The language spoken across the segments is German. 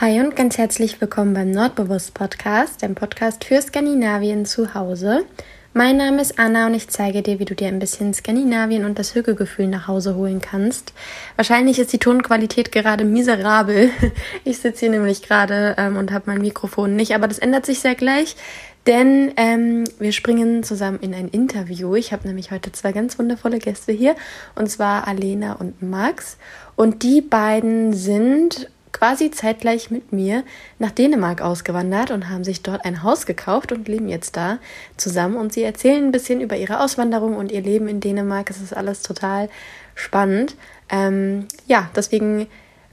Hi und ganz herzlich willkommen beim Nordbewusst Podcast, dem Podcast für Skandinavien zu Hause. Mein Name ist Anna und ich zeige dir, wie du dir ein bisschen Skandinavien und das Hügelgefühl nach Hause holen kannst. Wahrscheinlich ist die Tonqualität gerade miserabel. Ich sitze hier nämlich gerade ähm, und habe mein Mikrofon nicht, aber das ändert sich sehr gleich, denn ähm, wir springen zusammen in ein Interview. Ich habe nämlich heute zwei ganz wundervolle Gäste hier, und zwar Alena und Max. Und die beiden sind quasi zeitgleich mit mir nach Dänemark ausgewandert und haben sich dort ein Haus gekauft und leben jetzt da zusammen. Und sie erzählen ein bisschen über ihre Auswanderung und ihr Leben in Dänemark. Es ist alles total spannend. Ähm, ja, deswegen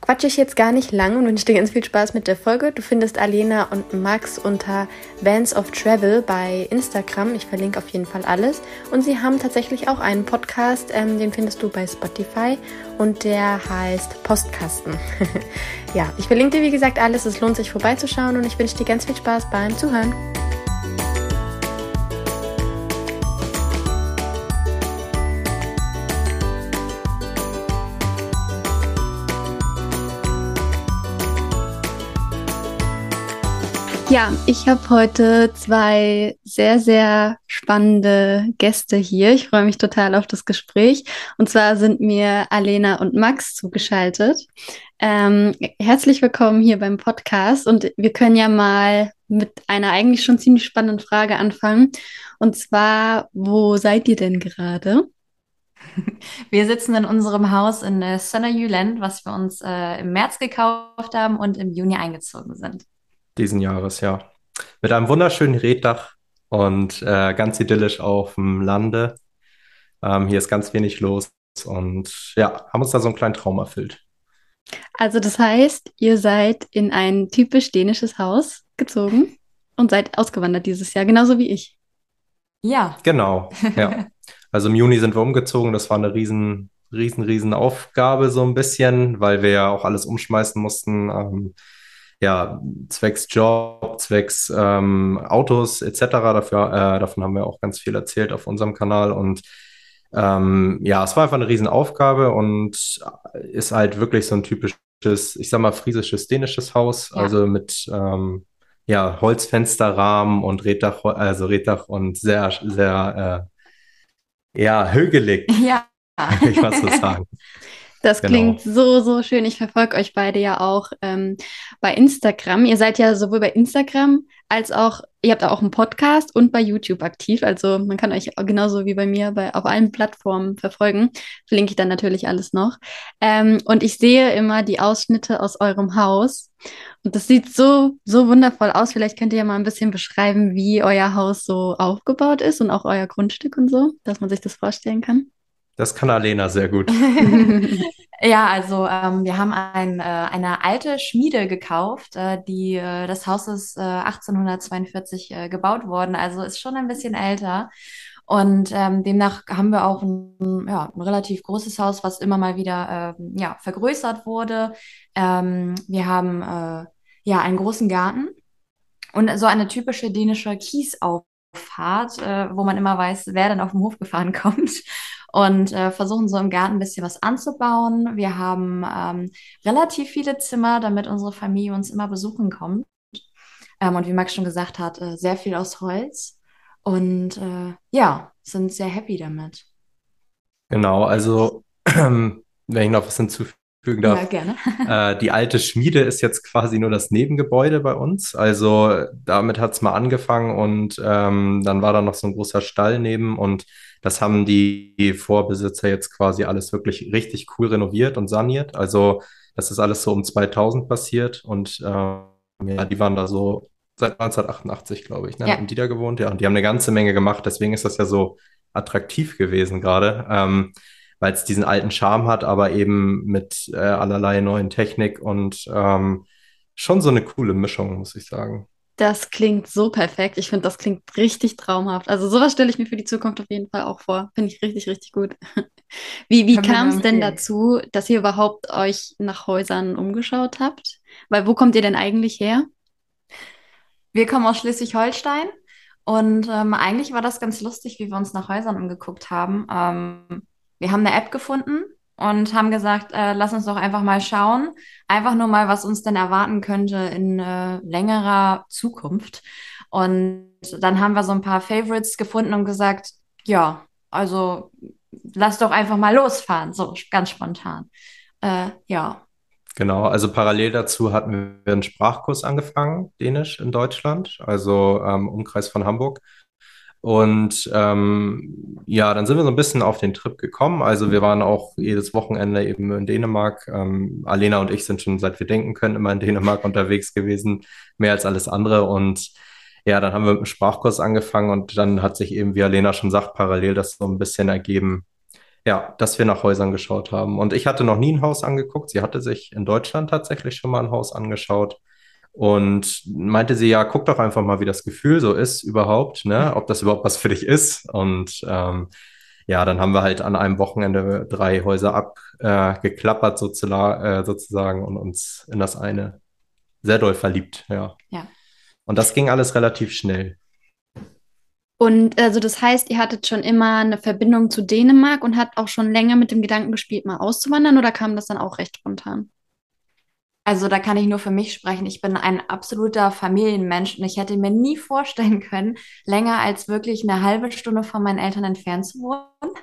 quatsche ich jetzt gar nicht lang und wünsche dir ganz viel Spaß mit der Folge. Du findest Alena und Max unter Vans of Travel bei Instagram. Ich verlinke auf jeden Fall alles. Und sie haben tatsächlich auch einen Podcast, ähm, den findest du bei Spotify und der heißt Postkasten. ja, ich verlinke dir wie gesagt alles. Es lohnt sich vorbeizuschauen und ich wünsche dir ganz viel Spaß beim Zuhören. Ja, ich habe heute zwei sehr, sehr spannende Gäste hier. Ich freue mich total auf das Gespräch. Und zwar sind mir Alena und Max zugeschaltet. Ähm, herzlich willkommen hier beim Podcast. Und wir können ja mal mit einer eigentlich schon ziemlich spannenden Frage anfangen. Und zwar, wo seid ihr denn gerade? Wir sitzen in unserem Haus in äh, Sonnerjylland, was wir uns äh, im März gekauft haben und im Juni eingezogen sind diesen Jahres, ja. Mit einem wunderschönen Reddach und äh, ganz idyllisch auf dem Lande. Ähm, hier ist ganz wenig los und ja, haben uns da so einen kleinen Traum erfüllt. Also das heißt, ihr seid in ein typisch dänisches Haus gezogen und seid ausgewandert dieses Jahr, genauso wie ich. Ja. Genau, ja. Also im Juni sind wir umgezogen. Das war eine riesen, riesen, riesen Aufgabe so ein bisschen, weil wir ja auch alles umschmeißen mussten. Ähm, ja, zwecks Job, zwecks ähm, Autos etc. Dafür, äh, davon haben wir auch ganz viel erzählt auf unserem Kanal und ähm, ja, es war einfach eine Riesenaufgabe und ist halt wirklich so ein typisches, ich sag mal, friesisches, dänisches Haus, ja. also mit ähm, ja, Holzfensterrahmen und Reddach, also Reddach und sehr, sehr, äh, ja, hügelig. Ja. ich was so sagen. Das genau. klingt so, so schön. Ich verfolge euch beide ja auch ähm, bei Instagram. Ihr seid ja sowohl bei Instagram als auch, ihr habt auch einen Podcast und bei YouTube aktiv. Also man kann euch genauso wie bei mir bei, auf allen Plattformen verfolgen. Verlinke ich dann natürlich alles noch. Ähm, und ich sehe immer die Ausschnitte aus eurem Haus. Und das sieht so, so wundervoll aus. Vielleicht könnt ihr ja mal ein bisschen beschreiben, wie euer Haus so aufgebaut ist und auch euer Grundstück und so, dass man sich das vorstellen kann. Das kann Alena sehr gut. ja, also ähm, wir haben ein, äh, eine alte Schmiede gekauft, äh, die äh, das Haus ist äh, 1842 äh, gebaut worden, also ist schon ein bisschen älter. Und ähm, demnach haben wir auch ein, ja, ein relativ großes Haus, was immer mal wieder äh, ja, vergrößert wurde. Ähm, wir haben äh, ja einen großen Garten und so eine typische dänische Kiesauffahrt, äh, wo man immer weiß, wer dann auf dem Hof gefahren kommt und äh, versuchen so im Garten ein bisschen was anzubauen. Wir haben ähm, relativ viele Zimmer, damit unsere Familie uns immer besuchen kommt. Ähm, und wie Max schon gesagt hat, äh, sehr viel aus Holz. Und äh, ja, sind sehr happy damit. Genau, also wenn ich noch was hinzufügen darf. Ja, gerne. äh, die alte Schmiede ist jetzt quasi nur das Nebengebäude bei uns. Also damit hat es mal angefangen und ähm, dann war da noch so ein großer Stall neben und das haben die Vorbesitzer jetzt quasi alles wirklich richtig cool renoviert und saniert. Also das ist alles so um 2000 passiert und ähm, ja, die waren da so seit 1988, glaube ich, ne? Ja. haben die da gewohnt. Ja, und die haben eine ganze Menge gemacht. Deswegen ist das ja so attraktiv gewesen gerade, ähm, weil es diesen alten Charme hat, aber eben mit äh, allerlei neuen Technik und ähm, schon so eine coole Mischung, muss ich sagen. Das klingt so perfekt. Ich finde, das klingt richtig traumhaft. Also sowas stelle ich mir für die Zukunft auf jeden Fall auch vor. Finde ich richtig, richtig gut. Wie, wie kam es denn dazu, dass ihr überhaupt euch nach Häusern umgeschaut habt? Weil wo kommt ihr denn eigentlich her? Wir kommen aus Schleswig-Holstein und ähm, eigentlich war das ganz lustig, wie wir uns nach Häusern umgeguckt haben. Ähm, wir haben eine App gefunden und haben gesagt, äh, lass uns doch einfach mal schauen. Einfach nur mal, was uns denn erwarten könnte in äh, längerer Zukunft. Und dann haben wir so ein paar Favorites gefunden und gesagt, ja, also lass doch einfach mal losfahren, so ganz spontan. Äh, ja. Genau, also parallel dazu hatten wir einen Sprachkurs angefangen, Dänisch in Deutschland, also ähm, Umkreis von Hamburg. Und ähm, ja, dann sind wir so ein bisschen auf den Trip gekommen. Also wir waren auch jedes Wochenende eben in Dänemark. Ähm, Alena und ich sind schon, seit wir denken können, immer in Dänemark unterwegs gewesen, mehr als alles andere. Und ja, dann haben wir mit dem Sprachkurs angefangen und dann hat sich eben, wie Alena schon sagt, parallel das so ein bisschen ergeben, ja, dass wir nach Häusern geschaut haben. Und ich hatte noch nie ein Haus angeguckt. Sie hatte sich in Deutschland tatsächlich schon mal ein Haus angeschaut und meinte sie, ja, guck doch einfach mal, wie das Gefühl so ist überhaupt, ne? ob das überhaupt was für dich ist. Und ähm, ja, dann haben wir halt an einem Wochenende drei Häuser abgeklappert äh, sozusagen, äh, sozusagen und uns in das eine sehr doll verliebt, ja. Ja. Und das ging alles relativ schnell. Und also das heißt, ihr hattet schon immer eine Verbindung zu Dänemark und habt auch schon länger mit dem Gedanken gespielt, mal auszuwandern oder kam das dann auch recht spontan? Also da kann ich nur für mich sprechen. Ich bin ein absoluter Familienmensch und ich hätte mir nie vorstellen können, länger als wirklich eine halbe Stunde von meinen Eltern entfernt zu wohnen.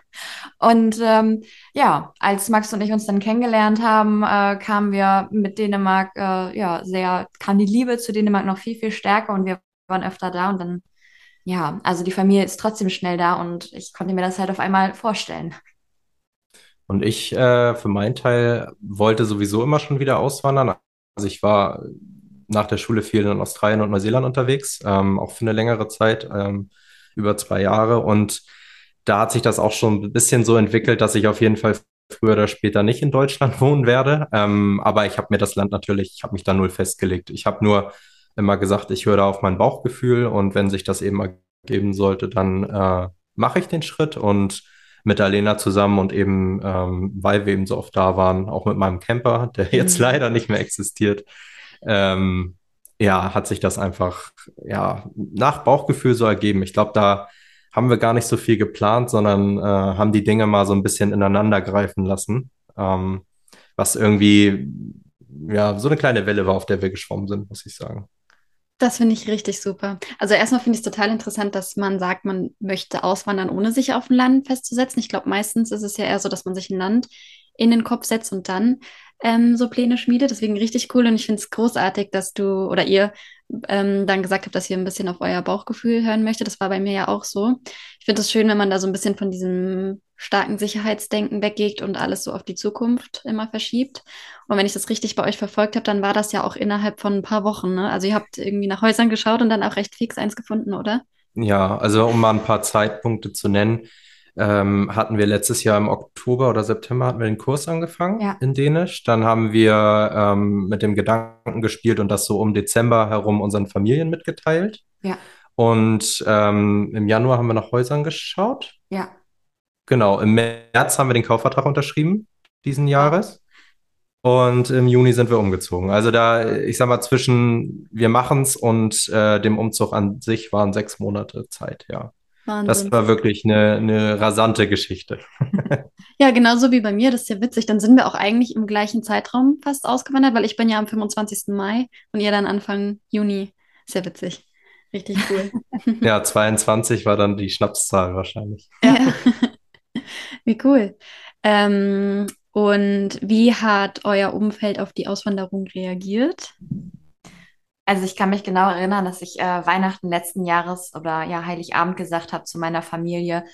Und ähm, ja, als Max und ich uns dann kennengelernt haben, äh, kamen wir mit Dänemark, äh, ja, sehr, kam die Liebe zu Dänemark noch viel, viel stärker und wir waren öfter da und dann ja, also die Familie ist trotzdem schnell da und ich konnte mir das halt auf einmal vorstellen. Und ich äh, für meinen Teil wollte sowieso immer schon wieder auswandern. Also ich war nach der Schule viel in Australien und Neuseeland unterwegs, ähm, auch für eine längere Zeit, ähm, über zwei Jahre. Und da hat sich das auch schon ein bisschen so entwickelt, dass ich auf jeden Fall früher oder später nicht in Deutschland wohnen werde. Ähm, aber ich habe mir das Land natürlich, ich habe mich da null festgelegt. Ich habe nur immer gesagt, ich höre da auf mein Bauchgefühl und wenn sich das eben ergeben sollte, dann äh, mache ich den Schritt und mit Alena zusammen und eben, ähm, weil wir eben so oft da waren, auch mit meinem Camper, der jetzt mhm. leider nicht mehr existiert, ähm, ja, hat sich das einfach ja nach Bauchgefühl so ergeben. Ich glaube, da haben wir gar nicht so viel geplant, sondern äh, haben die Dinge mal so ein bisschen ineinander greifen lassen, ähm, was irgendwie ja so eine kleine Welle war, auf der wir geschwommen sind, muss ich sagen. Das finde ich richtig super. Also erstmal finde ich es total interessant, dass man sagt, man möchte auswandern, ohne sich auf ein Land festzusetzen. Ich glaube, meistens ist es ja eher so, dass man sich ein Land in den Kopf setzt und dann ähm, so Pläne schmiedet. Deswegen richtig cool und ich finde es großartig, dass du oder ihr ähm, dann gesagt habt, dass ihr ein bisschen auf euer Bauchgefühl hören möchtet. Das war bei mir ja auch so. Ich finde es schön, wenn man da so ein bisschen von diesem starken Sicherheitsdenken weggeht und alles so auf die Zukunft immer verschiebt. Und wenn ich das richtig bei euch verfolgt habe, dann war das ja auch innerhalb von ein paar Wochen. Ne? Also ihr habt irgendwie nach Häusern geschaut und dann auch recht fix eins gefunden, oder? Ja, also um mal ein paar Zeitpunkte zu nennen, ähm, hatten wir letztes Jahr im Oktober oder September hatten wir den Kurs angefangen ja. in Dänisch. Dann haben wir ähm, mit dem Gedanken gespielt und das so um Dezember herum unseren Familien mitgeteilt. Ja. Und ähm, im Januar haben wir nach Häusern geschaut. Ja. Genau, im März haben wir den Kaufvertrag unterschrieben diesen Jahres. Und im Juni sind wir umgezogen. Also da, ich sag mal, zwischen wir machen's und äh, dem Umzug an sich waren sechs Monate Zeit, ja. Wahnsinn. Das war wirklich eine, eine rasante Geschichte. ja, genauso wie bei mir. Das ist ja witzig. Dann sind wir auch eigentlich im gleichen Zeitraum fast ausgewandert, weil ich bin ja am 25. Mai und ihr dann Anfang Juni. Sehr witzig. Richtig cool. ja, 22 war dann die Schnapszahl wahrscheinlich. Ja. Wie cool. Ähm, und wie hat euer Umfeld auf die Auswanderung reagiert? Also ich kann mich genau erinnern, dass ich äh, Weihnachten letzten Jahres oder ja Heiligabend gesagt habe zu meiner Familie.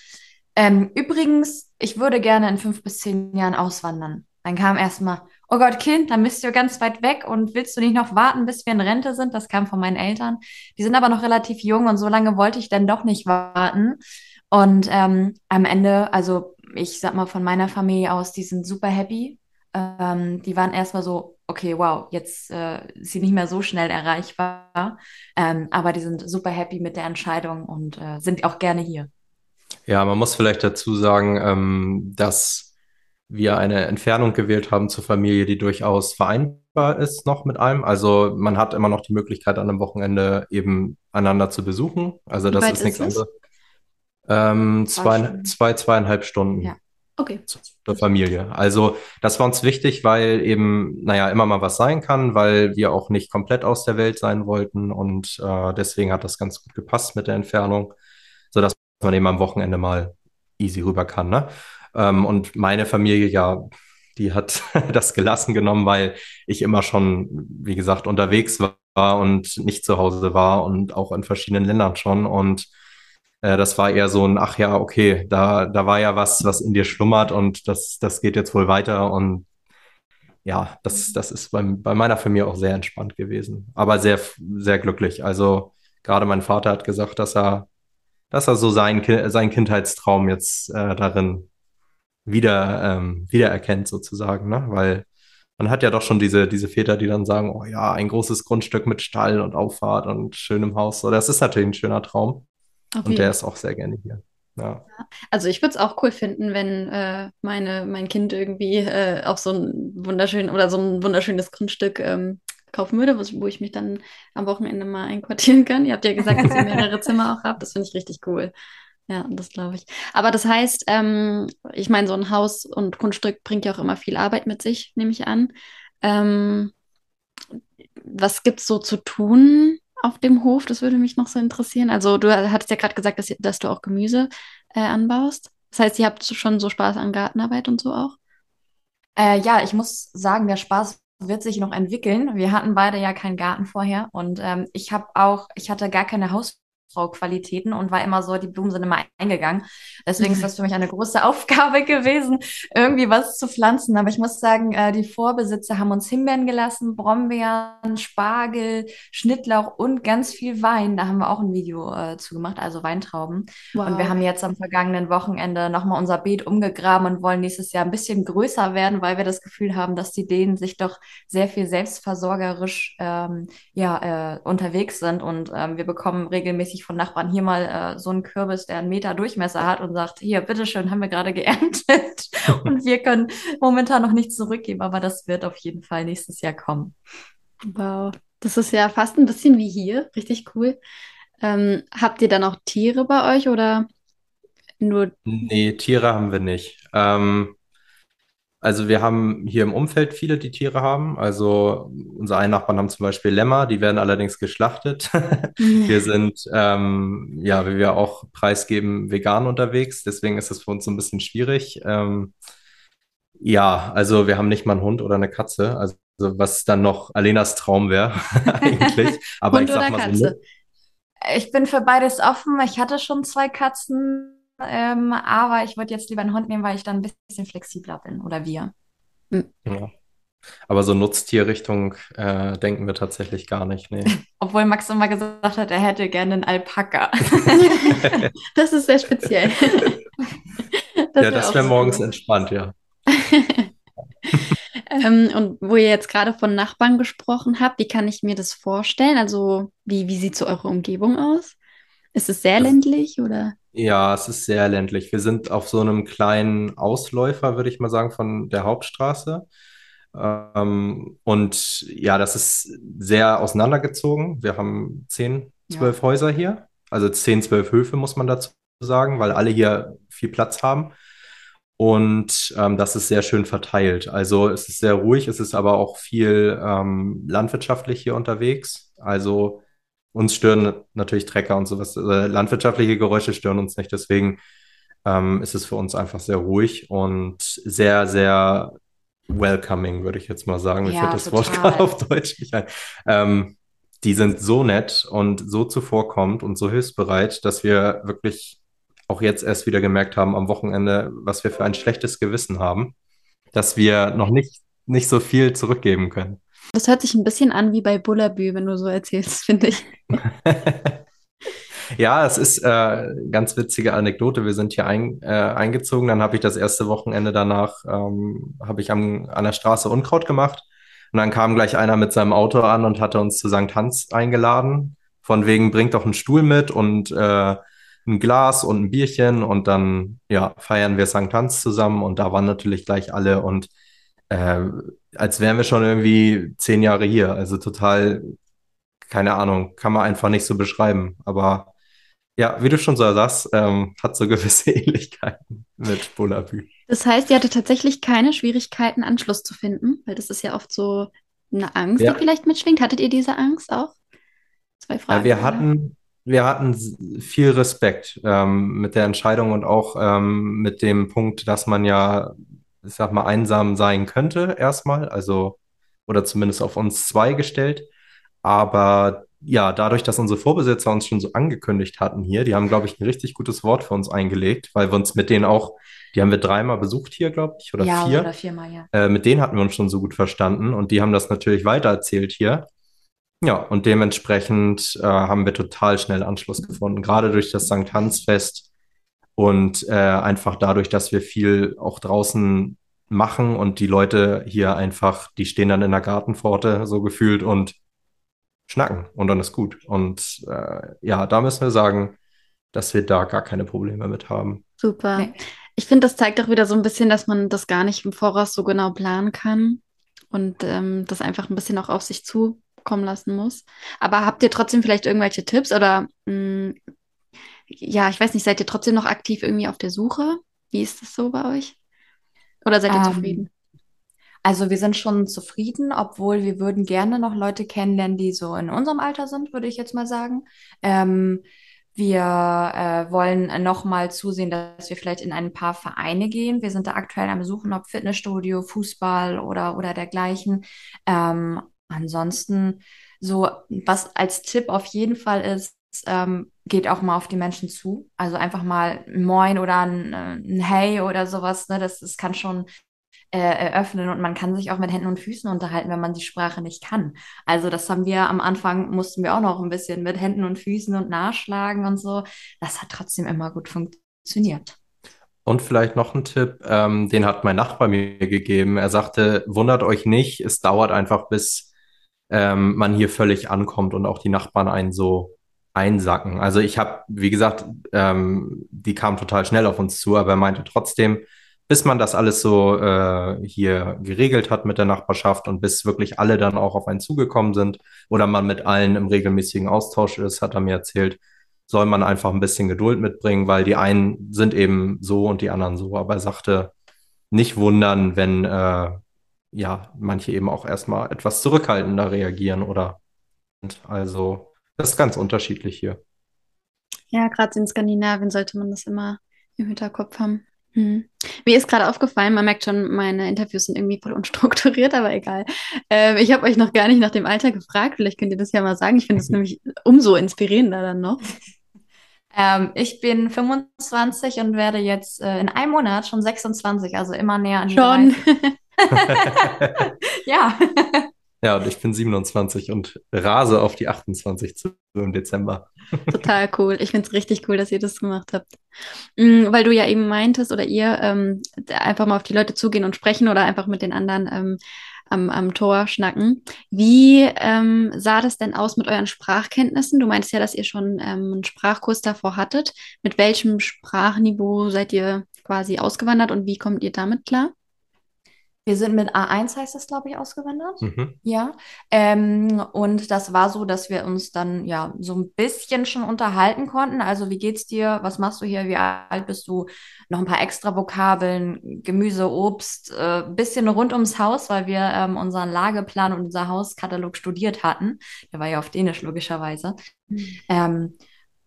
Ähm, übrigens, ich würde gerne in fünf bis zehn Jahren auswandern. Dann kam erstmal, oh Gott, Kind, dann bist du ganz weit weg und willst du nicht noch warten, bis wir in Rente sind? Das kam von meinen Eltern. Die sind aber noch relativ jung und so lange wollte ich dann doch nicht warten. Und ähm, am Ende, also ich sag mal von meiner Familie aus, die sind super happy. Ähm, die waren erstmal so, okay, wow, jetzt äh, ist sie nicht mehr so schnell erreichbar. Ähm, aber die sind super happy mit der Entscheidung und äh, sind auch gerne hier. Ja, man muss vielleicht dazu sagen, ähm, dass wir eine Entfernung gewählt haben zur Familie, die durchaus vereinbar ist noch mit allem. Also man hat immer noch die Möglichkeit, an einem Wochenende eben einander zu besuchen. Also das ist nichts anderes. Ähm, zwei, zwei, zweieinhalb Stunden. Ja. Okay. Zur Familie. Also das war uns wichtig, weil eben, naja, immer mal was sein kann, weil wir auch nicht komplett aus der Welt sein wollten und äh, deswegen hat das ganz gut gepasst mit der Entfernung, sodass man eben am Wochenende mal easy rüber kann. Ne? Ähm, und meine Familie, ja, die hat das gelassen genommen, weil ich immer schon, wie gesagt, unterwegs war und nicht zu Hause war und auch in verschiedenen Ländern schon und äh, das war eher so ein, ach ja, okay, da, da war ja was, was in dir schlummert und das, das geht jetzt wohl weiter. Und ja, das, das ist bei, bei meiner Familie auch sehr entspannt gewesen, aber sehr, sehr glücklich. Also gerade mein Vater hat gesagt, dass er, dass er so sein, sein Kindheitstraum jetzt äh, darin wieder, ähm, wiedererkennt sozusagen, ne? Weil man hat ja doch schon diese, diese Väter, die dann sagen, oh ja, ein großes Grundstück mit Stall und Auffahrt und schönem Haus. So, das ist natürlich ein schöner Traum. Auf und der ist auch sehr gerne hier. Ja. Also ich würde es auch cool finden, wenn äh, meine, mein Kind irgendwie äh, auch so ein wunderschön oder so ein wunderschönes Grundstück ähm, kaufen würde, wo ich mich dann am Wochenende mal einquartieren kann. Ihr habt ja gesagt, dass ihr mehrere Zimmer auch habt. Das finde ich richtig cool. Ja, das glaube ich. Aber das heißt, ähm, ich meine, so ein Haus und Grundstück bringt ja auch immer viel Arbeit mit sich, nehme ich an. Ähm, was gibt es so zu tun auf dem Hof? Das würde mich noch so interessieren. Also du hattest ja gerade gesagt, dass, dass, du auch Gemüse äh, anbaust. Das heißt, ihr habt schon so Spaß an Gartenarbeit und so auch? Äh, ja, ich muss sagen, der Spaß wird sich noch entwickeln. Wir hatten beide ja keinen Garten vorher und ähm, ich habe auch, ich hatte gar keine Haus Qualitäten und war immer so, die Blumen sind immer eingegangen. Deswegen ist das für mich eine große Aufgabe gewesen, irgendwie was zu pflanzen. Aber ich muss sagen, äh, die Vorbesitzer haben uns Himbeeren gelassen, Brombeeren, Spargel, Schnittlauch und ganz viel Wein. Da haben wir auch ein Video äh, zu gemacht, also Weintrauben. Wow. Und wir haben jetzt am vergangenen Wochenende nochmal unser Beet umgegraben und wollen nächstes Jahr ein bisschen größer werden, weil wir das Gefühl haben, dass die Dänen sich doch sehr viel selbstversorgerisch ähm, ja, äh, unterwegs sind und ähm, wir bekommen regelmäßig von Nachbarn hier mal äh, so einen Kürbis, der einen Meter Durchmesser hat und sagt, hier, bitteschön, haben wir gerade geerntet. und wir können momentan noch nichts zurückgeben, aber das wird auf jeden Fall nächstes Jahr kommen. Wow, das ist ja fast ein bisschen wie hier, richtig cool. Ähm, habt ihr dann auch Tiere bei euch oder nur? Nee, Tiere haben wir nicht. Ähm, also wir haben hier im Umfeld viele, die Tiere haben. Also unsere einen Nachbarn haben zum Beispiel Lämmer, die werden allerdings geschlachtet. wir sind, ähm, ja, wie wir auch preisgeben, vegan unterwegs. Deswegen ist es für uns so ein bisschen schwierig. Ähm, ja, also wir haben nicht mal einen Hund oder eine Katze. Also was dann noch Alenas Traum wäre eigentlich. Aber Hund ich sag mal Katze? so. Ich bin für beides offen. Ich hatte schon zwei Katzen ähm, aber ich würde jetzt lieber einen Hund nehmen, weil ich dann ein bisschen flexibler bin oder wir. Hm. Ja. Aber so Nutztierrichtung äh, denken wir tatsächlich gar nicht. Nee. Obwohl Max immer gesagt hat, er hätte gerne einen Alpaka. das ist sehr speziell. das ja, das wäre morgens entspannt, ja. ähm, und wo ihr jetzt gerade von Nachbarn gesprochen habt, wie kann ich mir das vorstellen? Also, wie, wie sieht so eure Umgebung aus? Ist es sehr ländlich oder? Ja, es ist sehr ländlich. Wir sind auf so einem kleinen Ausläufer, würde ich mal sagen, von der Hauptstraße. Ähm, und ja, das ist sehr auseinandergezogen. Wir haben zehn, zwölf ja. Häuser hier. Also zehn, zwölf Höfe, muss man dazu sagen, weil alle hier viel Platz haben. Und ähm, das ist sehr schön verteilt. Also es ist sehr ruhig, es ist aber auch viel ähm, landwirtschaftlich hier unterwegs. Also uns stören natürlich Trecker und sowas. Also landwirtschaftliche Geräusche stören uns nicht. Deswegen ähm, ist es für uns einfach sehr ruhig und sehr, sehr welcoming, würde ich jetzt mal sagen. Ja, fällt das total. Wort gerade auf Deutsch nicht ein. Ähm, die sind so nett und so zuvorkommend und so hilfsbereit, dass wir wirklich auch jetzt erst wieder gemerkt haben am Wochenende, was wir für ein schlechtes Gewissen haben, dass wir noch nicht, nicht so viel zurückgeben können. Das hört sich ein bisschen an wie bei Bullabü, wenn du so erzählst, finde ich. ja, es ist äh, ganz witzige Anekdote. Wir sind hier ein, äh, eingezogen, dann habe ich das erste Wochenende danach, ähm, habe ich am, an der Straße Unkraut gemacht. Und dann kam gleich einer mit seinem Auto an und hatte uns zu St. Hans eingeladen. Von wegen, bringt doch einen Stuhl mit und äh, ein Glas und ein Bierchen und dann ja, feiern wir St. Hans zusammen und da waren natürlich gleich alle und äh, als wären wir schon irgendwie zehn Jahre hier. Also total, keine Ahnung, kann man einfach nicht so beschreiben. Aber Ja, wie du schon so sagst, ähm, hat so gewisse Ähnlichkeiten mit Bullabü. Das heißt, ihr hattet tatsächlich keine Schwierigkeiten, Anschluss zu finden, weil das ist ja oft so eine Angst, Ja. die vielleicht mitschwingt. Hattet ihr diese Angst auch? Zwei Ja, Fragen. wir oder? hatten, wir hatten viel Respekt ähm, mit der Entscheidung und auch ähm, mit dem Punkt, dass man ja, ich sag mal, einsam sein könnte erstmal, also oder zumindest auf uns zwei gestellt. Aber ja, dadurch, dass unsere Vorbesitzer uns schon so angekündigt hatten hier, die haben, glaube ich, ein richtig gutes Wort für uns eingelegt, weil wir uns mit denen auch, die haben wir dreimal besucht hier, glaube ich, oder Ja, vier. oder viermal, ja. Äh, mit denen hatten wir uns schon so gut verstanden und die haben das natürlich weitererzählt hier. Ja, und dementsprechend äh, haben wir total schnell Anschluss gefunden, gerade durch das St. Hans-Fest und äh, einfach dadurch, dass wir viel auch draußen machen und die Leute hier einfach, die stehen dann in der Gartenpforte so gefühlt und schnacken und dann ist gut. Und äh, ja, da müssen wir sagen, dass wir da gar keine Probleme mit haben. Super. Nee. Ich finde, das zeigt auch wieder so ein bisschen, dass man das gar nicht im Voraus so genau planen kann und ähm, das einfach ein bisschen auch auf sich zukommen lassen muss. Aber habt ihr trotzdem vielleicht irgendwelche Tipps oder mh, ja, ich weiß nicht, seid ihr trotzdem noch aktiv irgendwie auf der Suche? Wie ist das so bei euch? Oder seid ihr Ähm, zufrieden? Also wir sind schon zufrieden, obwohl wir würden gerne noch Leute kennenlernen, die so in unserem Alter sind, würde ich jetzt mal sagen. Ähm, wir äh, wollen noch mal zusehen, dass wir vielleicht in ein paar Vereine gehen. Wir sind da aktuell am Suchen, ob Fitnessstudio, Fußball oder, oder dergleichen. Ähm, ansonsten so, was als Tipp auf jeden Fall ist, ähm, geht auch mal auf die Menschen zu. Also einfach mal ein Moin oder ein, äh, ein Hey oder sowas. Ne? Das, das kann schon äh, eröffnen und man kann sich auch mit Händen und Füßen unterhalten, wenn man die Sprache nicht kann. Also das haben wir am Anfang, mussten wir auch noch ein bisschen mit Händen und Füßen und nachschlagen und so. Das hat trotzdem immer gut funktioniert. Und vielleicht noch ein Tipp, ähm, den hat mein Nachbar mir gegeben. Er sagte, wundert euch nicht, es dauert einfach, bis ähm, man hier völlig ankommt und auch die Nachbarn einen so einsacken. Also ich habe, wie gesagt, ähm, die kam total schnell auf uns zu, aber er meinte trotzdem, bis man das alles so äh, hier geregelt hat mit der Nachbarschaft und bis wirklich alle dann auch auf einen zugekommen sind oder man mit allen im regelmäßigen Austausch ist, hat er mir erzählt, soll man einfach ein bisschen Geduld mitbringen, weil die einen sind eben so und die anderen so. Aber er sagte, nicht wundern, wenn äh, ja manche eben auch erstmal etwas zurückhaltender reagieren oder also das ist ganz unterschiedlich hier. Ja, gerade in Skandinavien sollte man das immer im Hinterkopf haben. Hm. Mir ist gerade aufgefallen, man merkt schon, meine Interviews sind irgendwie voll unstrukturiert, aber egal. Ähm, ich habe euch noch gar nicht nach dem Alter gefragt. Vielleicht könnt ihr das ja mal sagen. Ich finde es nämlich umso inspirierender dann noch. Ähm, ich bin 25 und werde jetzt äh, in einem Monat schon 26, also immer näher an die Schon. 30. Ja. Ja, und ich bin 27 und rase auf die 28 zu im Dezember. Total cool. Ich finde es richtig cool, dass ihr das gemacht habt. Mm, weil du ja eben meintest oder ihr ähm, einfach mal auf die Leute zugehen und sprechen oder einfach mit den anderen ähm, am, am Tor schnacken. Wie ähm, sah das denn aus mit euren Sprachkenntnissen? Du meintest ja, dass ihr schon ähm, einen Sprachkurs davor hattet. Mit welchem Sprachniveau seid ihr quasi ausgewandert und wie kommt ihr damit klar? Wir sind mit A1 heißt das, glaube ich, ausgewandert. Mhm. Ja, ähm, und das war so, dass wir uns dann ja so ein bisschen schon unterhalten konnten. Also, wie geht's dir? Was machst du hier? Wie alt bist du? Noch ein paar extra Vokabeln, Gemüse, Obst, äh, bisschen rund ums Haus, weil wir ähm, unseren Lageplan und unser Hauskatalog studiert hatten. Der war ja auf Dänisch logischerweise. Ähm,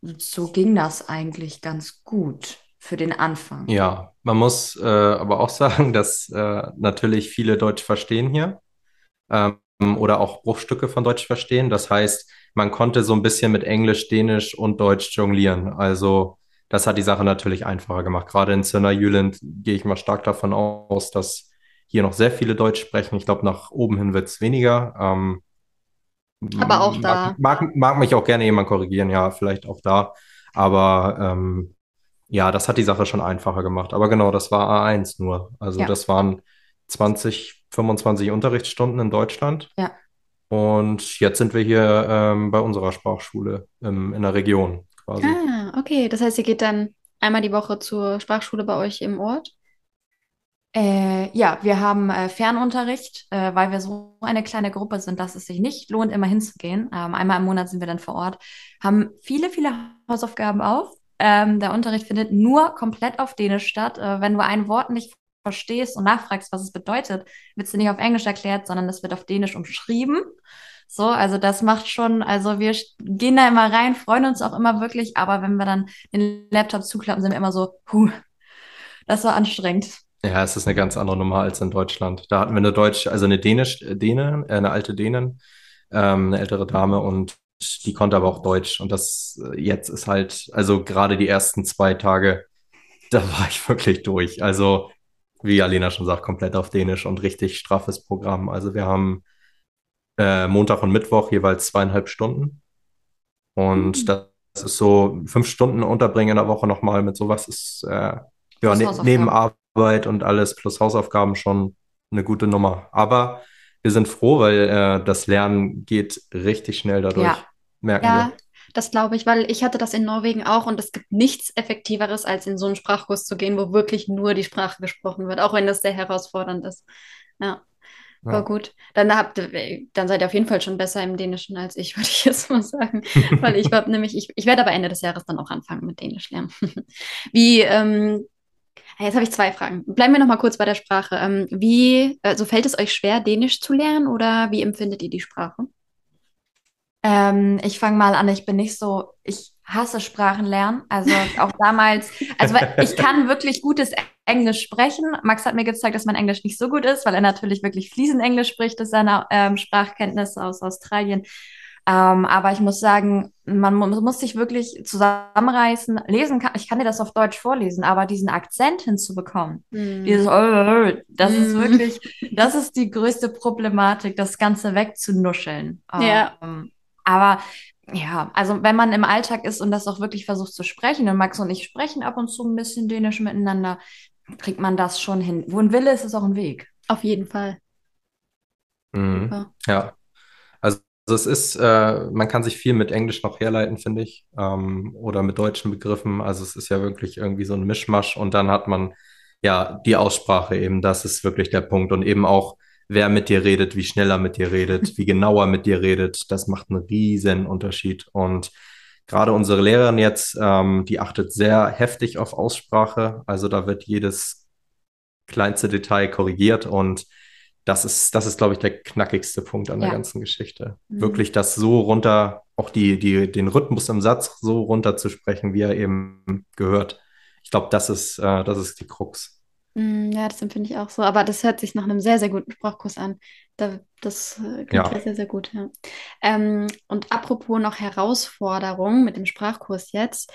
so ging das eigentlich ganz gut für den Anfang. Ja, man muss äh, aber auch sagen, dass äh, natürlich viele Deutsch verstehen hier ähm, oder auch Bruchstücke von Deutsch verstehen. Das heißt, man konnte so ein bisschen mit Englisch, Dänisch und Deutsch jonglieren. Also das hat die Sache natürlich einfacher gemacht. Gerade in Sönder Jylland gehe ich mal stark davon aus, dass hier noch sehr viele Deutsch sprechen. Ich glaube, nach oben hin wird es weniger. Ähm, Aber auch da. Mag, mag, mag mich auch gerne jemand korrigieren, ja, vielleicht auch da. Aber ähm, ja, das hat die Sache schon einfacher gemacht. Aber genau, das war A1 nur. Also Ja. das waren 20, 25 Unterrichtsstunden in Deutschland. Ja. Und jetzt sind wir hier ähm, bei unserer Sprachschule im, in der Region quasi. Ah, okay. Das heißt, ihr geht dann einmal die Woche zur Sprachschule bei euch im Ort? Äh, ja, wir haben äh, Fernunterricht, äh, weil wir so eine kleine Gruppe sind, dass es sich nicht lohnt, immer hinzugehen. Ähm, einmal im Monat sind wir dann vor Ort, haben viele, viele Hausaufgaben auf. Ähm, der Unterricht findet nur komplett auf Dänisch statt. Äh, wenn du ein Wort nicht verstehst und nachfragst, was es bedeutet, wird es dir nicht auf Englisch erklärt, sondern es wird auf Dänisch umschrieben. So, also das macht schon, also wir gehen da immer rein, freuen uns auch immer wirklich, aber wenn wir dann den Laptop zuklappen, sind wir immer so, huh, das war anstrengend. Ja, es ist eine ganz andere Nummer als in Deutschland. Da hatten wir eine Deutsch, also eine Dänisch, Däne, äh, eine alte Dänin, ähm, eine ältere Dame und die konnte aber auch Deutsch. Und das äh, jetzt ist halt, also gerade die ersten zwei Tage, da war ich wirklich durch. Also, wie Alena schon sagt, komplett auf Dänisch und richtig straffes Programm. Also wir haben äh, Montag und Mittwoch jeweils zweieinhalb Stunden. Und mhm. das ist so fünf Stunden unterbringen in der Woche nochmal mit sowas ist äh, ja, ne neben Arbeit Arbeit und alles plus Hausaufgaben schon eine gute Nummer. Aber wir sind froh, weil äh, das Lernen geht richtig schnell dadurch, ja. Merken ja. wir. Das glaube ich, weil ich hatte das in Norwegen auch und es gibt nichts Effektiveres, als in so einen Sprachkurs zu gehen, wo wirklich nur die Sprache gesprochen wird, auch wenn das sehr herausfordernd ist. Ja. Ja. War gut. Dann habt dann seid ihr auf jeden Fall schon besser im Dänischen als ich, würde ich jetzt mal sagen. Weil ich habe nämlich, ich, ich werde aber Ende des Jahres dann auch anfangen mit Dänisch lernen. Wie ähm, Jetzt habe ich zwei Fragen. Bleiben wir noch mal kurz bei der Sprache. Ähm, wie, also fällt es euch schwer, Dänisch zu lernen oder wie empfindet ihr die Sprache? Ähm, ich fange mal an. Ich bin nicht so, ich hasse Sprachen lernen. Also auch damals, also ich kann wirklich gutes Englisch sprechen. Max hat mir gezeigt, dass mein Englisch nicht so gut ist, weil er natürlich wirklich fließend Englisch spricht, das ist seine ähm, Sprachkenntnisse aus Australien. Ähm, aber ich muss sagen, man muss sich wirklich zusammenreißen. Lesen kann, ich kann dir das auf Deutsch vorlesen, aber diesen Akzent hinzubekommen, mm. dieses, das mm. ist wirklich, das ist die größte Problematik, das Ganze wegzunuscheln. Ja. Ähm, aber ja, also wenn man im Alltag ist und das auch wirklich versucht zu sprechen, und Max und ich sprechen ab und zu ein bisschen Dänisch miteinander, kriegt man das schon hin. Wo ein Wille ist, ist auch ein Weg. Auf jeden Fall. Mhm. Ja. Also es ist, äh, man kann sich viel mit Englisch noch herleiten, finde ich, ähm, oder mit deutschen Begriffen. Also es ist ja wirklich irgendwie so ein Mischmasch und dann hat man ja die Aussprache eben, das ist wirklich der Punkt und eben auch, wer mit dir redet, wie schneller mit dir redet, wie genauer mit dir redet, das macht einen riesen Unterschied und gerade unsere Lehrerin jetzt, ähm, die achtet sehr heftig auf Aussprache, also da wird jedes kleinste Detail korrigiert und das ist, das ist, glaube ich, der knackigste Punkt an der ja. ganzen Geschichte. Mhm. Wirklich das so runter, auch die, die, den Rhythmus im Satz so runter zu sprechen, wie er eben gehört. Ich glaube, das ist, äh, das ist die Krux. Mhm, ja, das empfinde ich auch so. Aber das hört sich nach einem sehr, sehr guten Sprachkurs an. Da, das äh, klingt ja. sehr, sehr gut. Ja. Ähm, und apropos noch Herausforderung mit dem Sprachkurs jetzt.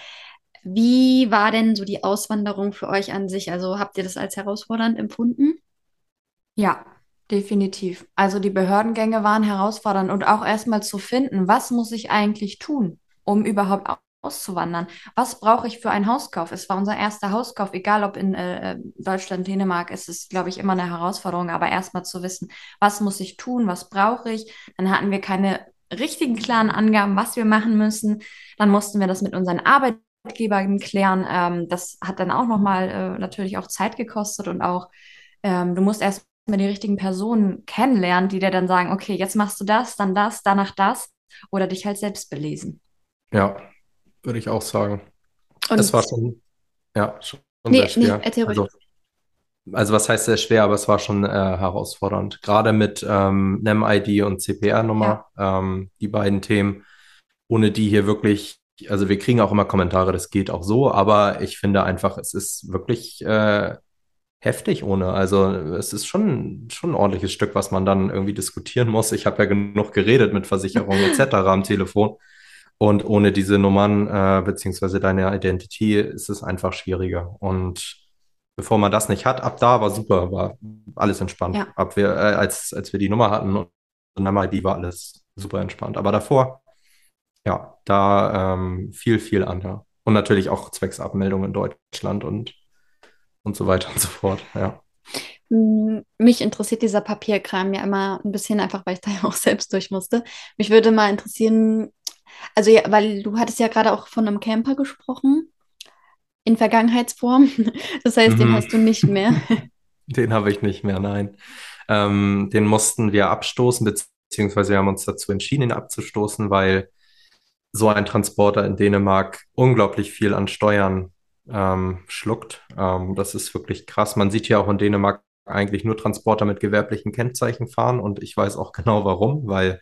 Wie war denn so die Auswanderung für euch an sich? Also habt ihr das als herausfordernd empfunden? Ja, Definitiv. Also die Behördengänge waren herausfordernd und auch erstmal zu finden, was muss ich eigentlich tun, um überhaupt auszuwandern? Was brauche ich für einen Hauskauf? Es war unser erster Hauskauf, egal ob in äh, Deutschland, Dänemark, es ist, glaube ich, immer eine Herausforderung, aber erstmal zu wissen, was muss ich tun, was brauche ich? Dann hatten wir keine richtigen klaren Angaben, was wir machen müssen. Dann mussten wir das mit unseren Arbeitgebern klären. Ähm, das hat dann auch nochmal äh, natürlich auch Zeit gekostet und auch ähm, du musst erst man die richtigen Personen kennenlernt, die dir dann sagen, okay, jetzt machst du das, dann das, danach das oder dich halt selbst belesen. Ja, würde ich auch sagen. Und es war schon, ja, schon nee, sehr schwer. Nee, also, also, was heißt sehr schwer, aber es war schon äh, herausfordernd. Gerade mit ähm, NEM-ID und CPR-Nummer, ja. ähm, die beiden Themen, ohne die hier wirklich, also wir kriegen auch immer Kommentare, das geht auch so, aber ich finde einfach, es ist wirklich äh, heftig ohne. Also es ist schon, schon ein ordentliches Stück, was man dann irgendwie diskutieren muss. Ich habe ja genug geredet mit Versicherungen etc. am Telefon. Und ohne diese Nummern äh, beziehungsweise deine Identity ist es einfach schwieriger. Und bevor man das nicht hat, ab da war super, war alles entspannt. Ja. Ab wir, äh, als, als wir die Nummer hatten und dann ID war alles super entspannt. Aber davor, ja, da ähm, viel, viel an. Und natürlich auch zwecks Abmeldung in Deutschland und und so weiter und so fort, ja. Mich interessiert dieser Papierkram ja immer ein bisschen einfach, weil ich da ja auch selbst durch musste. Mich würde mal interessieren, also ja, weil du hattest ja gerade auch von einem Camper gesprochen, in Vergangenheitsform. Das heißt, mhm. den hast du nicht mehr. Den habe ich nicht mehr, nein. Ähm, den mussten wir abstoßen, beziehungsweise wir haben uns dazu entschieden, ihn abzustoßen, weil so ein Transporter in Dänemark unglaublich viel an Steuern ähm, schluckt. Ähm, das ist wirklich krass. Man sieht ja auch in Dänemark eigentlich nur Transporter mit gewerblichen Kennzeichen fahren und ich weiß auch genau warum, weil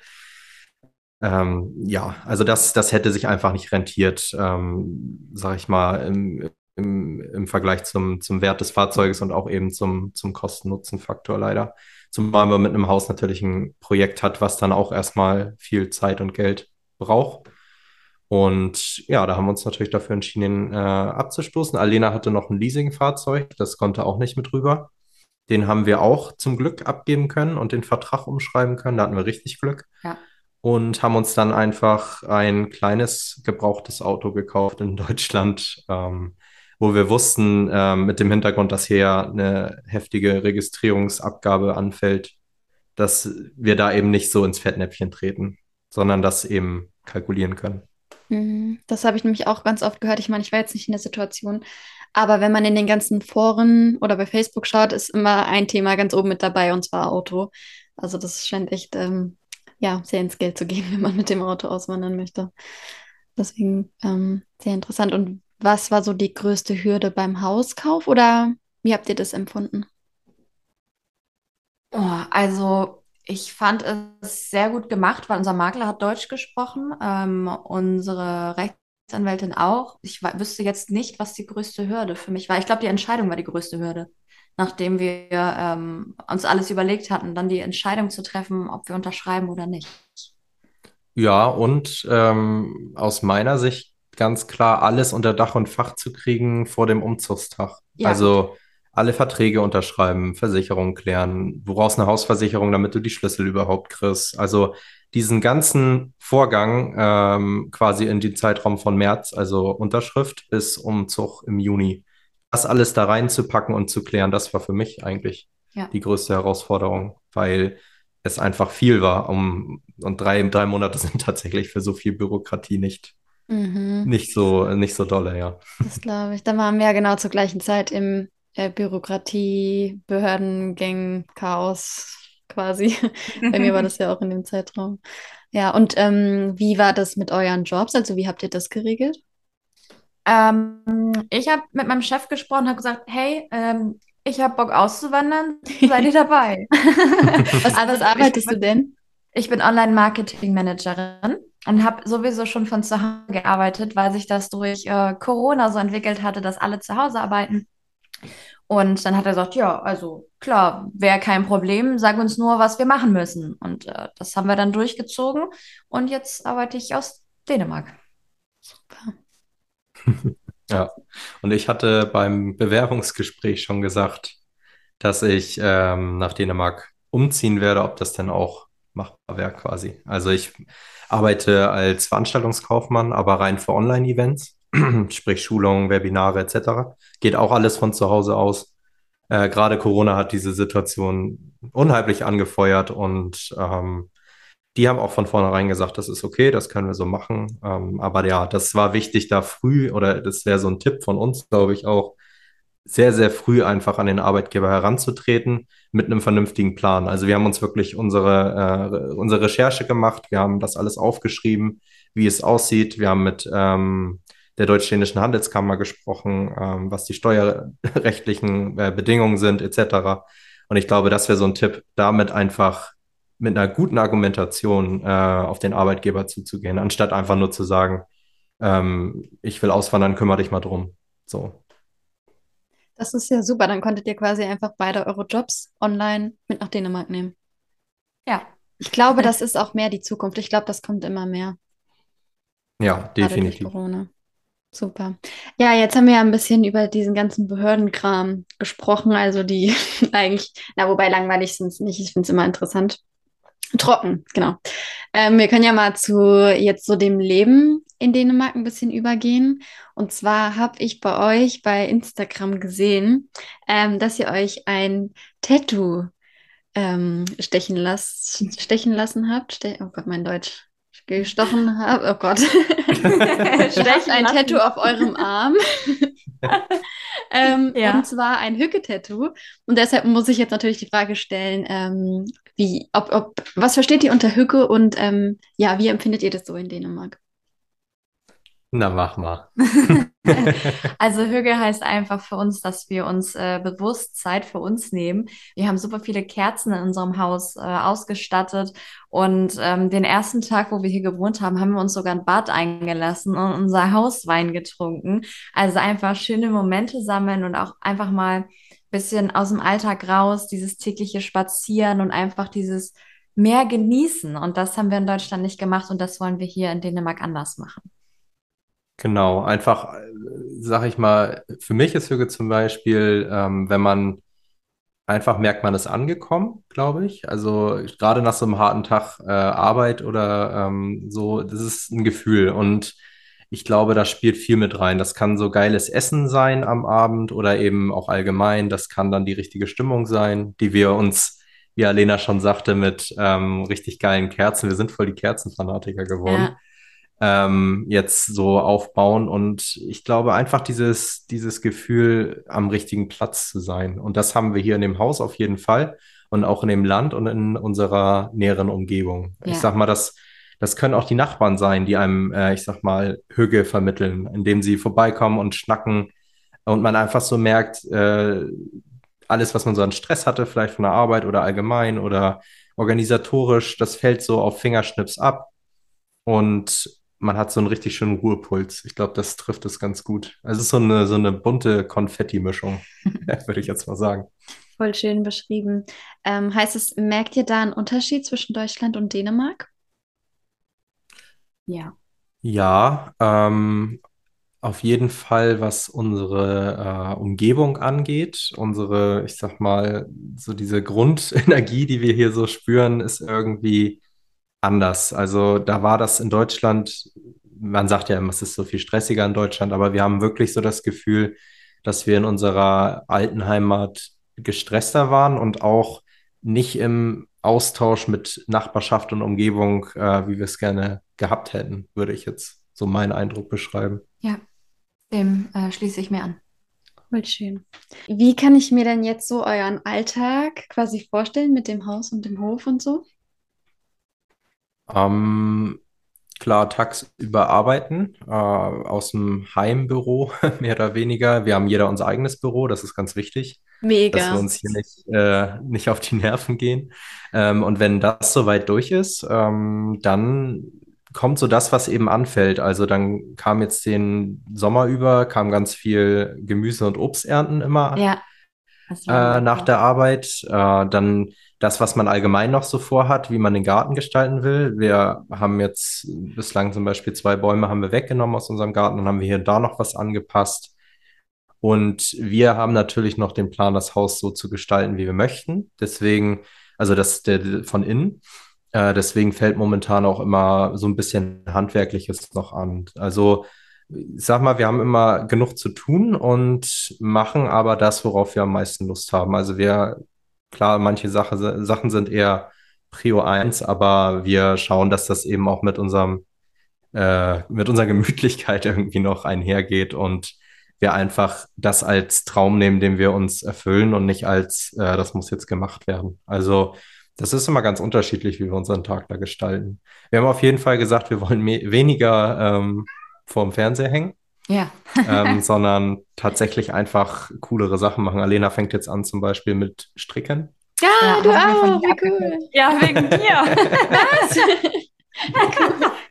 ähm, ja, also das, das hätte sich einfach nicht rentiert, ähm, sag ich mal, im, im, im Vergleich zum, zum Wert des Fahrzeuges und auch eben zum, zum Kosten-Nutzen-Faktor leider. Zumal man mit einem Haus natürlich ein Projekt hat, was dann auch erstmal viel Zeit und Geld braucht. Und ja, da haben wir uns natürlich dafür entschieden, äh, abzustoßen. Alena hatte noch ein Leasingfahrzeug, das konnte auch nicht mit rüber. Den haben wir auch zum Glück abgeben können und den Vertrag umschreiben können. Da hatten wir richtig Glück. Ja. Und haben uns dann einfach ein kleines gebrauchtes Auto gekauft in Deutschland, ähm, wo wir wussten, ähm, mit dem Hintergrund, dass hier eine heftige Registrierungsabgabe anfällt, dass wir da eben nicht so ins Fettnäpfchen treten, sondern das eben kalkulieren können. Mhm. Das habe ich nämlich auch ganz oft gehört. Ich meine, ich war jetzt nicht in der Situation, aber wenn man in den ganzen Foren oder bei Facebook schaut, ist immer ein Thema ganz oben mit dabei und zwar Auto. Also das scheint echt ähm, ja, sehr ins Geld zu gehen, wenn man mit dem Auto auswandern möchte. Deswegen ähm, sehr interessant. Und was war so die größte Hürde beim Hauskauf oder wie habt ihr das empfunden? Oh, also ich fand es sehr gut gemacht, weil unser Makler hat Deutsch gesprochen, ähm, unsere Rechtsanwältin auch. Ich wüsste jetzt nicht, was die größte Hürde für mich war. Ich glaube, die Entscheidung war die größte Hürde, nachdem wir ähm, uns alles überlegt hatten, dann die Entscheidung zu treffen, ob wir unterschreiben oder nicht. Ja, und ähm, aus meiner Sicht ganz klar alles unter Dach und Fach zu kriegen vor dem Umzugstag. Ja. Also alle Verträge unterschreiben, Versicherungen klären, brauchst eine Hausversicherung, damit du die Schlüssel überhaupt kriegst. Also diesen ganzen Vorgang ähm, quasi in den Zeitraum von März, also Unterschrift bis Umzug im Juni. Das alles da reinzupacken und zu klären, das war für mich eigentlich Ja. die größte Herausforderung, weil es einfach viel war. Um, und drei, drei Monate sind tatsächlich für so viel Bürokratie nicht, Mhm. nicht so, nicht so dolle, ja. Das glaube ich. Da waren wir ja genau zur gleichen Zeit im äh, Bürokratie, Behördengang, Chaos quasi. Bei mir war das ja auch in dem Zeitraum. Ja, und ähm, wie war das mit euren Jobs? Also wie habt ihr das geregelt? Ähm, ich habe mit meinem Chef gesprochen, habe gesagt, hey, ähm, ich habe Bock auszuwandern, seid ihr dabei? Was, Also was arbeitest du denn? Ich bin Online-Marketing-Managerin und habe sowieso schon von zu Hause gearbeitet, weil sich das durch äh, Corona so entwickelt hatte, dass alle zu Hause arbeiten. Und dann hat er gesagt, ja, also klar, wäre kein Problem, sag uns nur, was wir machen müssen. Und äh, das haben wir dann durchgezogen und jetzt arbeite ich aus Dänemark. Ja, und ich hatte beim Bewerbungsgespräch schon gesagt, dass ich ähm, nach Dänemark umziehen werde, ob das denn auch machbar wäre quasi. Also ich arbeite als Veranstaltungskaufmann, aber rein für Online-Events, sprich Schulungen, Webinare etc. Geht auch alles von zu Hause aus. Äh, gerade Corona hat diese Situation unheimlich angefeuert und ähm, die haben auch von vornherein gesagt, das ist okay, das können wir so machen. Ähm, aber ja, das war wichtig, da früh, oder das wäre so ein Tipp von uns, glaube ich, auch, sehr, sehr früh einfach an den Arbeitgeber heranzutreten mit einem vernünftigen Plan. Also wir haben uns wirklich unsere, äh, unsere Recherche gemacht, wir haben das alles aufgeschrieben, wie es aussieht. Wir haben mit ähm, der Deutsch-Dänischen Handelskammer gesprochen, ähm, was die steuerrechtlichen äh, Bedingungen sind, etc. Und ich glaube, das wäre so ein Tipp, damit einfach mit einer guten Argumentation äh, auf den Arbeitgeber zuzugehen, anstatt einfach nur zu sagen, ähm, ich will auswandern, kümmere dich mal drum. So. Das ist ja super. Dann konntet ihr quasi einfach beide eure Jobs online mit nach Dänemark nehmen. Ja. Ich glaube, das ist auch mehr die Zukunft. Ich glaube, das kommt immer mehr. Ja, definitiv. Corona. Super. Ja, jetzt haben wir ja ein bisschen über diesen ganzen Behördenkram gesprochen. Also die eigentlich, na, wobei langweilig sind es nicht. Ich finde es immer interessant. Trocken, genau. Ähm, wir können ja mal zu jetzt so dem Leben in Dänemark ein bisschen übergehen. Und zwar habe ich bei euch bei Instagram gesehen, ähm, dass ihr euch ein Tattoo ähm, stechen, las stechen lassen habt. Ste oh Gott, mein Deutsch. Gestochen habt. Oh Gott. Stechen, ein lassen. Tattoo auf eurem Arm. ähm, ja. Und zwar ein Hücke-Tattoo. Und deshalb muss ich jetzt natürlich die Frage stellen, ähm, wie, ob, ob, was versteht ihr unter Hücke und ähm, ja, wie empfindet ihr das so in Dänemark? Na, mach mal. also Hügel heißt einfach für uns, dass wir uns äh, bewusst Zeit für uns nehmen. Wir haben super viele Kerzen in unserem Haus äh, ausgestattet und ähm, den ersten Tag, wo wir hier gewohnt haben, haben wir uns sogar ein Bad eingelassen und unser Hauswein getrunken. Also einfach schöne Momente sammeln und auch einfach mal bisschen aus dem Alltag raus, dieses tägliche Spazieren und einfach dieses mehr genießen. Und das haben wir in Deutschland nicht gemacht und das wollen wir hier in Dänemark anders machen. Genau, einfach, äh, sag ich mal, für mich ist Hüge zum Beispiel, ähm, wenn man einfach merkt, man ist angekommen, glaube ich. Also gerade nach so einem harten Tag äh, Arbeit oder ähm, so, das ist ein Gefühl. Und ich glaube, da spielt viel mit rein. Das kann so geiles Essen sein am Abend oder eben auch allgemein. Das kann dann die richtige Stimmung sein, die wir uns, wie Alena schon sagte, mit ähm, richtig geilen Kerzen. Wir sind voll die Kerzenfanatiker geworden. Ja ähm, jetzt so aufbauen. Und ich glaube einfach dieses, dieses Gefühl, am richtigen Platz zu sein. Und das haben wir hier in dem Haus auf jeden Fall und auch in dem Land und in unserer näheren Umgebung. Ja. Ich sag mal, das, das können auch die Nachbarn sein, die einem, äh, ich sag mal, Hüge vermitteln, indem sie vorbeikommen und schnacken und man einfach so merkt, äh, alles, was man so an Stress hatte, vielleicht von der Arbeit oder allgemein oder organisatorisch, das fällt so auf Fingerschnips ab. Und man hat so einen richtig schönen Ruhepuls. Ich glaube, das trifft es ganz gut. Also es ist so eine, so eine bunte Konfetti-Mischung, würde ich jetzt mal sagen. Voll schön beschrieben. Ähm, heißt es, merkt ihr da einen Unterschied zwischen Deutschland und Dänemark? Ja. Ja, ähm, auf jeden Fall, was unsere äh, Umgebung angeht. Unsere, ich sag mal, so diese Grundenergie, die wir hier so spüren, ist irgendwie anders. Also da war das in Deutschland, man sagt ja, es ist so viel stressiger in Deutschland, aber wir haben wirklich so das Gefühl, dass wir in unserer alten Heimat gestresster waren und auch nicht im Austausch mit Nachbarschaft und Umgebung, äh, wie wir es gerne gehabt hätten, würde ich jetzt so meinen Eindruck beschreiben. Ja, dem äh, schließe ich mir an. Voll schön. Wie kann ich mir denn jetzt so euren Alltag quasi vorstellen mit dem Haus und dem Hof und so? Ähm, klar, tagsüber arbeiten, äh, aus dem Heimbüro, mehr oder weniger. Wir haben jeder unser eigenes Büro, das ist ganz wichtig. Mega. Dass wir uns hier nicht, äh, nicht auf die Nerven gehen. Ähm, und wenn das soweit durch ist, ähm, dann kommt so das, was eben anfällt. Also dann kam jetzt den Sommer über, kam ganz viel Gemüse- und Obsternten immer ja, äh, nach der Arbeit. Äh, dann das, was man allgemein noch so vorhat, wie man den Garten gestalten will. Wir haben jetzt bislang zum Beispiel zwei Bäume haben wir weggenommen aus unserem Garten und haben wir hier und da noch was angepasst. Und wir haben natürlich noch den Plan, das Haus so zu gestalten, wie wir möchten. Deswegen, also das der, von innen. Äh, deswegen fällt momentan auch immer so ein bisschen Handwerkliches noch an. Also ich sag mal, wir haben immer genug zu tun und machen aber das, worauf wir am meisten Lust haben. Also wir Klar, manche Sache, Sachen sind eher Prio 1, aber wir schauen, dass das eben auch mit unserem, äh, mit unserer Gemütlichkeit irgendwie noch einhergeht und wir einfach das als Traum nehmen, den wir uns erfüllen und nicht als, äh, das muss jetzt gemacht werden. Also das ist immer ganz unterschiedlich, wie wir unseren Tag da gestalten. Wir haben auf jeden Fall gesagt, wir wollen weniger ähm, vorm Fernseher hängen. Ja. ähm, sondern tatsächlich einfach coolere Sachen machen. Alena fängt jetzt an zum Beispiel mit Stricken. Ja, ja du auch, wie cool. Ja, wegen dir. Was?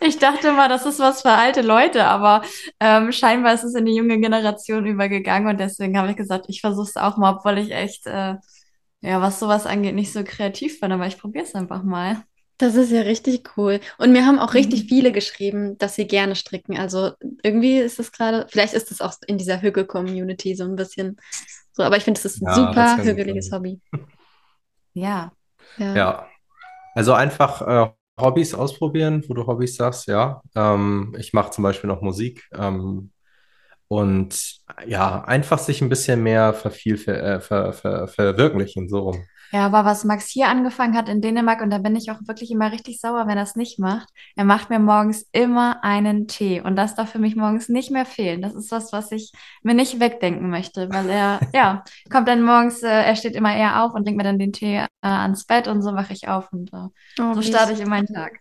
Ich dachte mal, das ist was für alte Leute, aber ähm, scheinbar ist es in die junge Generation übergegangen und deswegen habe ich gesagt, ich versuche es auch mal, obwohl ich echt, äh, ja, was sowas angeht, nicht so kreativ bin, aber ich probiere es einfach mal. Das ist ja richtig cool. Und mir haben auch richtig mhm. viele geschrieben, dass sie gerne stricken. Also irgendwie ist das gerade, vielleicht ist das auch in dieser Hügel-Community so ein bisschen so, aber ich finde, es ist ein ja, super hügeliges Hobby. Ja. ja. Ja. Also einfach äh, Hobbys ausprobieren, wo du Hobbys sagst, ja. Ähm, ich mache zum Beispiel noch Musik. Ähm, und ja, einfach sich ein bisschen mehr verviel, ver, äh, ver, ver, verwirklichen, so rum. Ja, aber was Max hier angefangen hat in Dänemark, und da bin ich auch wirklich immer richtig sauer, wenn er es nicht macht, er macht mir morgens immer einen Tee. Und das darf für mich morgens nicht mehr fehlen. Das ist was, was ich mir nicht wegdenken möchte, weil er, ja, kommt dann morgens, äh, er steht immer eher auf und bringt mir dann den Tee äh, ans Bett und so wache ich auf und äh, oh, so starte ich in meinen Tag.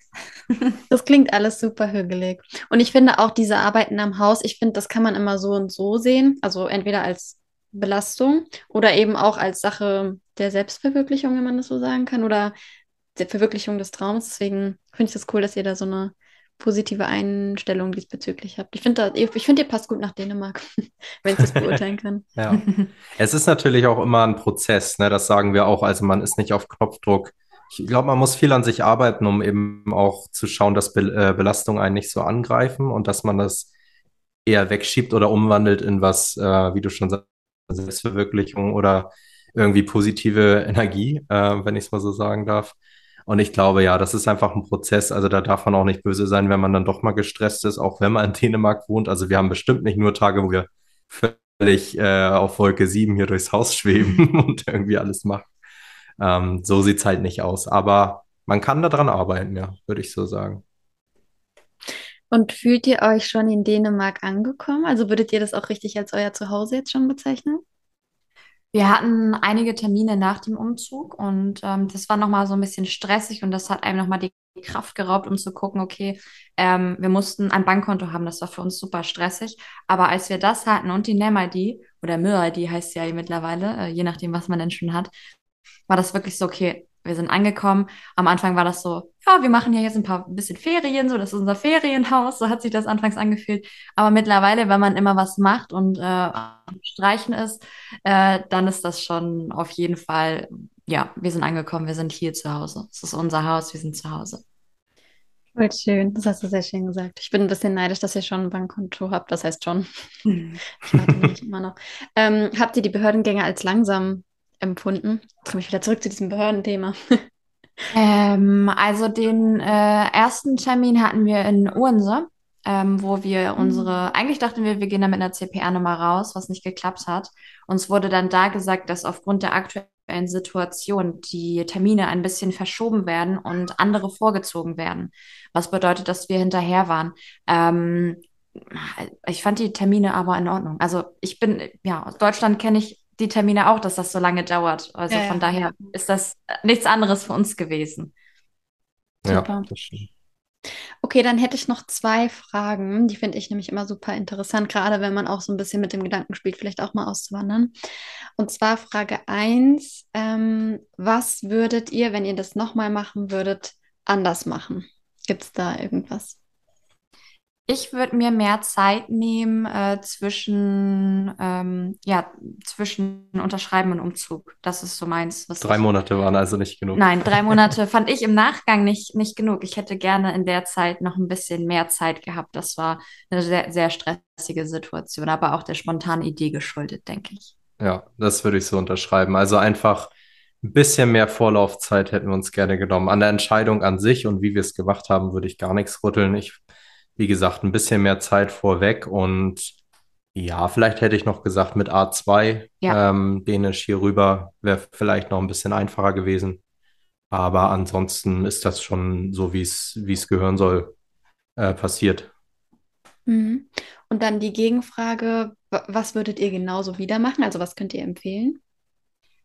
Das klingt alles super hügelig. Und ich finde auch diese Arbeiten am Haus, ich finde, das kann man immer so und so sehen. Also entweder als Belastung oder eben auch als Sache der Selbstverwirklichung, wenn man das so sagen kann, oder der Verwirklichung des Traums. Deswegen finde ich das cool, dass ihr da so eine positive Einstellung diesbezüglich habt. Ich finde, ich find, ihr passt gut nach Dänemark, wenn ich das beurteilen kann. ja. Es ist natürlich auch immer ein Prozess, ne? das sagen wir auch. Also man ist nicht auf Knopfdruck. Ich glaube, man muss viel an sich arbeiten, um eben auch zu schauen, dass Be äh, Belastungen einen nicht so angreifen und dass man das eher wegschiebt oder umwandelt in was, äh, wie du schon sagst, Selbstverwirklichung oder irgendwie positive Energie, äh, wenn ich es mal so sagen darf. Und ich glaube, ja, das ist einfach ein Prozess. Also da darf man auch nicht böse sein, wenn man dann doch mal gestresst ist, auch wenn man in Dänemark wohnt. Also wir haben bestimmt nicht nur Tage, wo wir völlig äh, auf Wolke 7 hier durchs Haus schweben und irgendwie alles machen. Ähm, so sieht es halt nicht aus. Aber man kann daran arbeiten, ja, würde ich so sagen. Und fühlt ihr euch schon in Dänemark angekommen? Also würdet ihr das auch richtig als euer Zuhause jetzt schon bezeichnen? Wir hatten einige Termine nach dem Umzug und ähm, das war nochmal so ein bisschen stressig und das hat einem nochmal die Kraft geraubt, um zu gucken, okay, ähm, wir mussten ein Bankkonto haben, das war für uns super stressig. Aber als wir das hatten und die NEM-ID oder MIR-ID heißt ja mittlerweile, äh, je nachdem, was man denn schon hat, war das wirklich so, okay, wir sind angekommen. Am Anfang war das so, ja, wir machen ja jetzt ein paar ein bisschen Ferien, so, das ist unser Ferienhaus, so hat sich das anfangs angefühlt. Aber mittlerweile, wenn man immer was macht und äh, streichen ist, äh, dann ist das schon auf jeden Fall, ja, wir sind angekommen, wir sind hier zu Hause. Es ist unser Haus, wir sind zu Hause. Voll schön, das hast du sehr schön gesagt. Ich bin ein bisschen neidisch, dass ihr schon ein Bankkonto habt, das heißt schon. Ich warte nicht immer noch. Ähm, habt ihr die Behördengänge als langsam empfunden? Jetzt komme ich wieder zurück zu diesem Behördenthema. ähm, also den äh, ersten Termin hatten wir in Urense, ähm, wo wir mhm. unsere, eigentlich dachten wir, wir gehen da mit einer CPR-Nummer raus, was nicht geklappt hat. Uns wurde dann da gesagt, dass aufgrund der aktuellen Situation die Termine ein bisschen verschoben werden und andere vorgezogen werden. Was bedeutet, dass wir hinterher waren. Ähm, ich fand die Termine aber in Ordnung. Also ich bin, ja, aus Deutschland kenne ich die Termine auch, dass das so lange dauert. Also ja, von ja. daher ist das nichts anderes für uns gewesen. Super. Ja, das stimmt. Okay, dann hätte ich noch zwei Fragen. Die finde ich nämlich immer super interessant, gerade wenn man auch so ein bisschen mit dem Gedanken spielt, vielleicht auch mal auszuwandern. Und zwar Frage 1. Ähm, was würdet ihr, wenn ihr das nochmal machen würdet, anders machen? Gibt es da irgendwas? Ich würde mir mehr Zeit nehmen äh, zwischen, ähm, ja, zwischen Unterschreiben und Umzug. Das ist so meins. drei. Monate waren also nicht genug. Nein, drei Monate fand ich im Nachgang nicht, nicht genug. Ich hätte gerne in der Zeit noch ein bisschen mehr Zeit gehabt. Das war eine sehr, sehr stressige Situation, aber auch der spontanen Idee geschuldet, denke ich. Ja, das würde ich so unterschreiben. Also einfach ein bisschen mehr Vorlaufzeit hätten wir uns gerne genommen. An der Entscheidung an sich und wie wir es gemacht haben, würde ich gar nichts rütteln. Ich wie gesagt, ein bisschen mehr Zeit vorweg und ja, vielleicht hätte ich noch gesagt, mit A2 ja. ähm, Dänisch hier rüber wäre vielleicht noch ein bisschen einfacher gewesen. Aber ansonsten ist das schon so, wie es wie es gehören soll, äh, passiert. Mhm. Und dann die Gegenfrage, was würdet ihr genauso wieder machen? Also was könnt ihr empfehlen?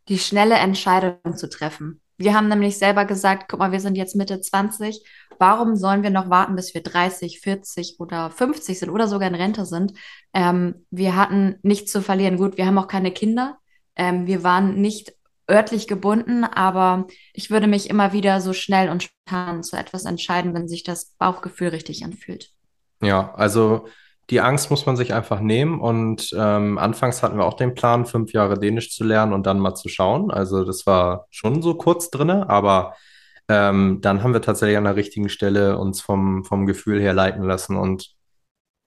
Die schnelle Entscheidung zu treffen. Wir haben nämlich selber gesagt, guck mal, wir sind jetzt Mitte 20. Warum sollen wir noch warten, bis wir 30, 40 oder 50 sind oder sogar in Rente sind? Ähm, wir hatten nichts zu verlieren. Gut, wir haben auch keine Kinder. Ähm, wir waren nicht örtlich gebunden, aber ich würde mich immer wieder so schnell und spontan zu etwas entscheiden, wenn sich das Bauchgefühl richtig anfühlt. Ja, also die Angst muss man sich einfach nehmen. Und ähm, anfangs hatten wir auch den Plan, fünf Jahre Dänisch zu lernen und dann mal zu schauen. Also das war schon so kurz drinne, aber ähm, dann haben wir tatsächlich an der richtigen Stelle uns vom, vom Gefühl her leiten lassen. Und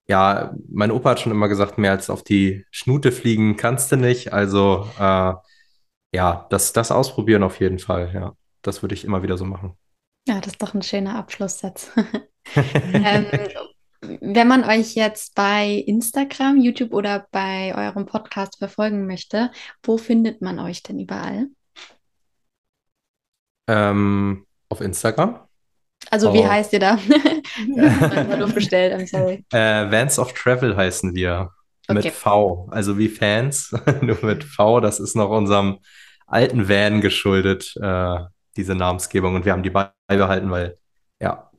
ja, mein Opa hat schon immer gesagt, mehr als auf die Schnute fliegen kannst du nicht. Also äh, ja, das, das ausprobieren auf jeden Fall. Ja, das würde ich immer wieder so machen. Ja, das ist doch ein schöner Abschlusssatz. ähm, wenn man euch jetzt bei Instagram, YouTube oder bei eurem Podcast verfolgen möchte, wo findet man euch denn überall? Ähm, auf Instagram. Also oh. wie heißt ihr da? doof gestellt, I'm sorry. Äh, Vans of Travel heißen wir. Okay. Mit V. Also wie Fans, nur mit V. Das ist noch unserem alten Van geschuldet, äh, diese Namensgebung. Und wir haben die beibehalten, weil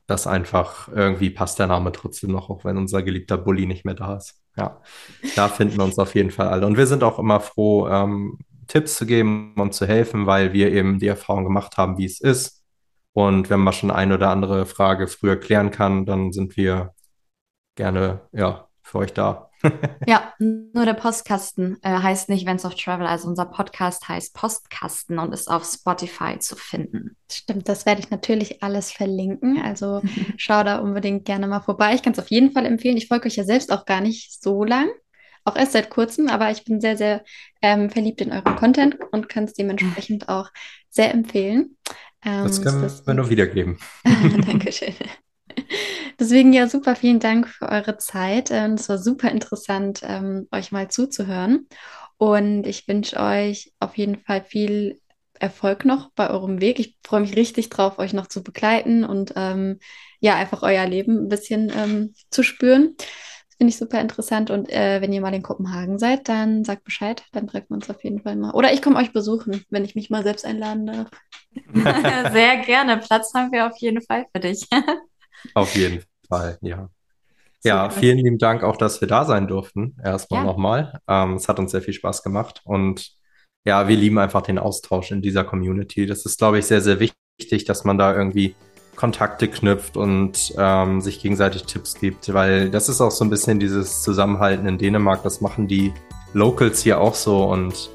das einfach irgendwie passt der Name trotzdem noch, auch wenn unser geliebter Bully nicht mehr da ist. Ja, da finden wir uns auf jeden Fall alle. Und wir sind auch immer froh, ähm, Tipps zu geben und zu helfen, weil wir eben die Erfahrung gemacht haben, wie es ist. Und wenn man schon eine oder andere Frage früher klären kann, dann sind wir gerne ja, für euch da. ja, nur der Postkasten äh, heißt nicht Vents of Travel. Also unser Podcast heißt Postkasten und ist auf Spotify zu finden. Stimmt, das werde ich natürlich alles verlinken. Also schau da unbedingt gerne mal vorbei. Ich kann es auf jeden Fall empfehlen. Ich folge euch ja selbst auch gar nicht so lang. Auch erst seit kurzem, aber ich bin sehr, sehr ähm, verliebt in euren Content und kann es dementsprechend auch sehr empfehlen. Ähm, das können wir nur wiedergeben. Dankeschön. Deswegen ja super vielen Dank für eure Zeit. Ähm, es war super interessant, ähm, euch mal zuzuhören. Und ich wünsche euch auf jeden Fall viel Erfolg noch bei eurem Weg. Ich freue mich richtig drauf, euch noch zu begleiten und ähm, ja, einfach euer Leben ein bisschen ähm, zu spüren. Das finde ich super interessant. Und äh, wenn ihr mal in Kopenhagen seid, dann sagt Bescheid. Dann treffen wir uns auf jeden Fall mal. Oder ich komme euch besuchen, wenn ich mich mal selbst einladen darf. Sehr gerne. Platz haben wir auf jeden Fall für dich. Auf jeden Fall, ja. Ja, vielen lieben Dank auch, dass wir da sein durften. Erstmal ja. nochmal. Ähm, es hat uns sehr viel Spaß gemacht und ja, wir lieben einfach den Austausch in dieser Community. Das ist, glaube ich, sehr, sehr wichtig, dass man da irgendwie Kontakte knüpft und ähm, sich gegenseitig Tipps gibt, weil das ist auch so ein bisschen dieses Zusammenhalten in Dänemark. Das machen die Locals hier auch so und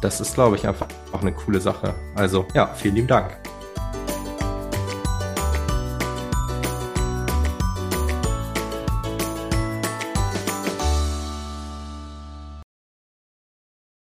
das ist, glaube ich, einfach auch eine coole Sache. Also ja, vielen lieben Dank.